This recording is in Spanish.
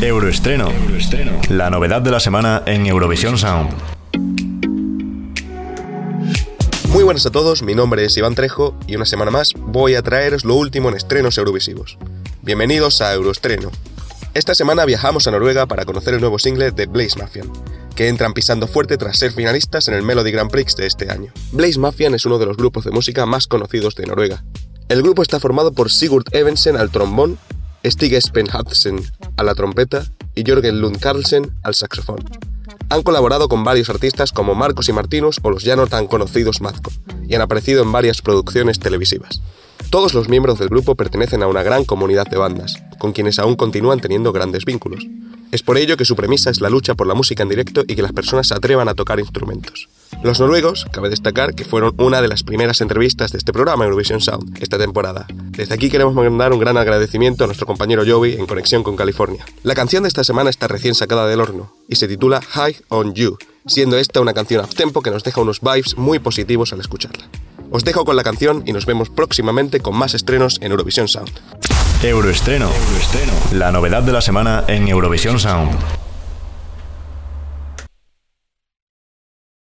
Euroestreno. La novedad de la semana en Eurovisión Sound. Muy buenas a todos, mi nombre es Iván Trejo y una semana más voy a traeros lo último en estrenos eurovisivos. Bienvenidos a Euroestreno. Esta semana viajamos a Noruega para conocer el nuevo single de Blaze Mafian, que entran pisando fuerte tras ser finalistas en el Melody Grand Prix de este año. Blaze Mafian es uno de los grupos de música más conocidos de Noruega. El grupo está formado por Sigurd Evensen al trombón, Stig Espen a la trompeta y Jørgen Lund Carlsen al saxofón. Han colaborado con varios artistas como Marcos y Martinus o los ya no tan conocidos Mazco, y han aparecido en varias producciones televisivas. Todos los miembros del grupo pertenecen a una gran comunidad de bandas, con quienes aún continúan teniendo grandes vínculos. Es por ello que su premisa es la lucha por la música en directo y que las personas se atrevan a tocar instrumentos. Los noruegos, cabe destacar que fueron una de las primeras entrevistas de este programa Eurovision Sound esta temporada. Desde aquí queremos mandar un gran agradecimiento a nuestro compañero Joey en conexión con California. La canción de esta semana está recién sacada del horno y se titula High on You, siendo esta una canción a tempo que nos deja unos vibes muy positivos al escucharla. Os dejo con la canción y nos vemos próximamente con más estrenos en Eurovisión Sound. Euroestreno. La novedad de la semana en Eurovisión Sound.